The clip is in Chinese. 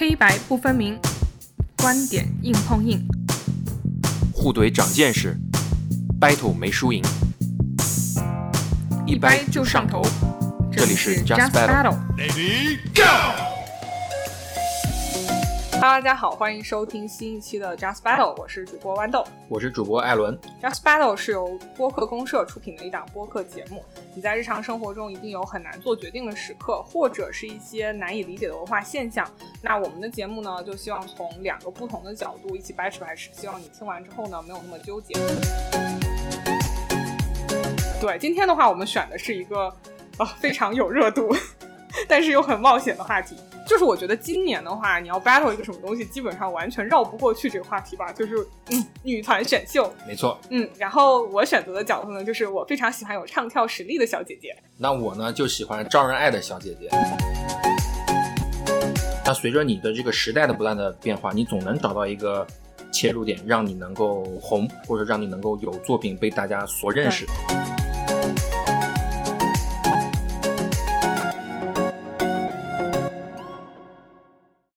黑白不分明，观点硬碰硬，互怼长见识，battle 没输赢，一掰就上头。这里是 Just Battle。Ready Go！Hello，大家好，欢迎收听新一期的 Just Battle，我是主播豌豆。我是主播艾伦。Just Battle 是由播客公社出品的一档播客节目。你在日常生活中一定有很难做决定的时刻，或者是一些难以理解的文化现象。那我们的节目呢，就希望从两个不同的角度一起掰扯掰扯，希望你听完之后呢，没有那么纠结。对，今天的话，我们选的是一个啊、非常有热度，但是又很冒险的话题。就是我觉得今年的话，你要 battle 一个什么东西，基本上完全绕不过去这个话题吧。就是嗯，女团选秀，没错，嗯，然后我选择的角度呢，就是我非常喜欢有唱跳实力的小姐姐。那我呢就喜欢招人爱的小姐姐。那随着你的这个时代的不断的变化，你总能找到一个切入点，让你能够红，或者让你能够有作品被大家所认识。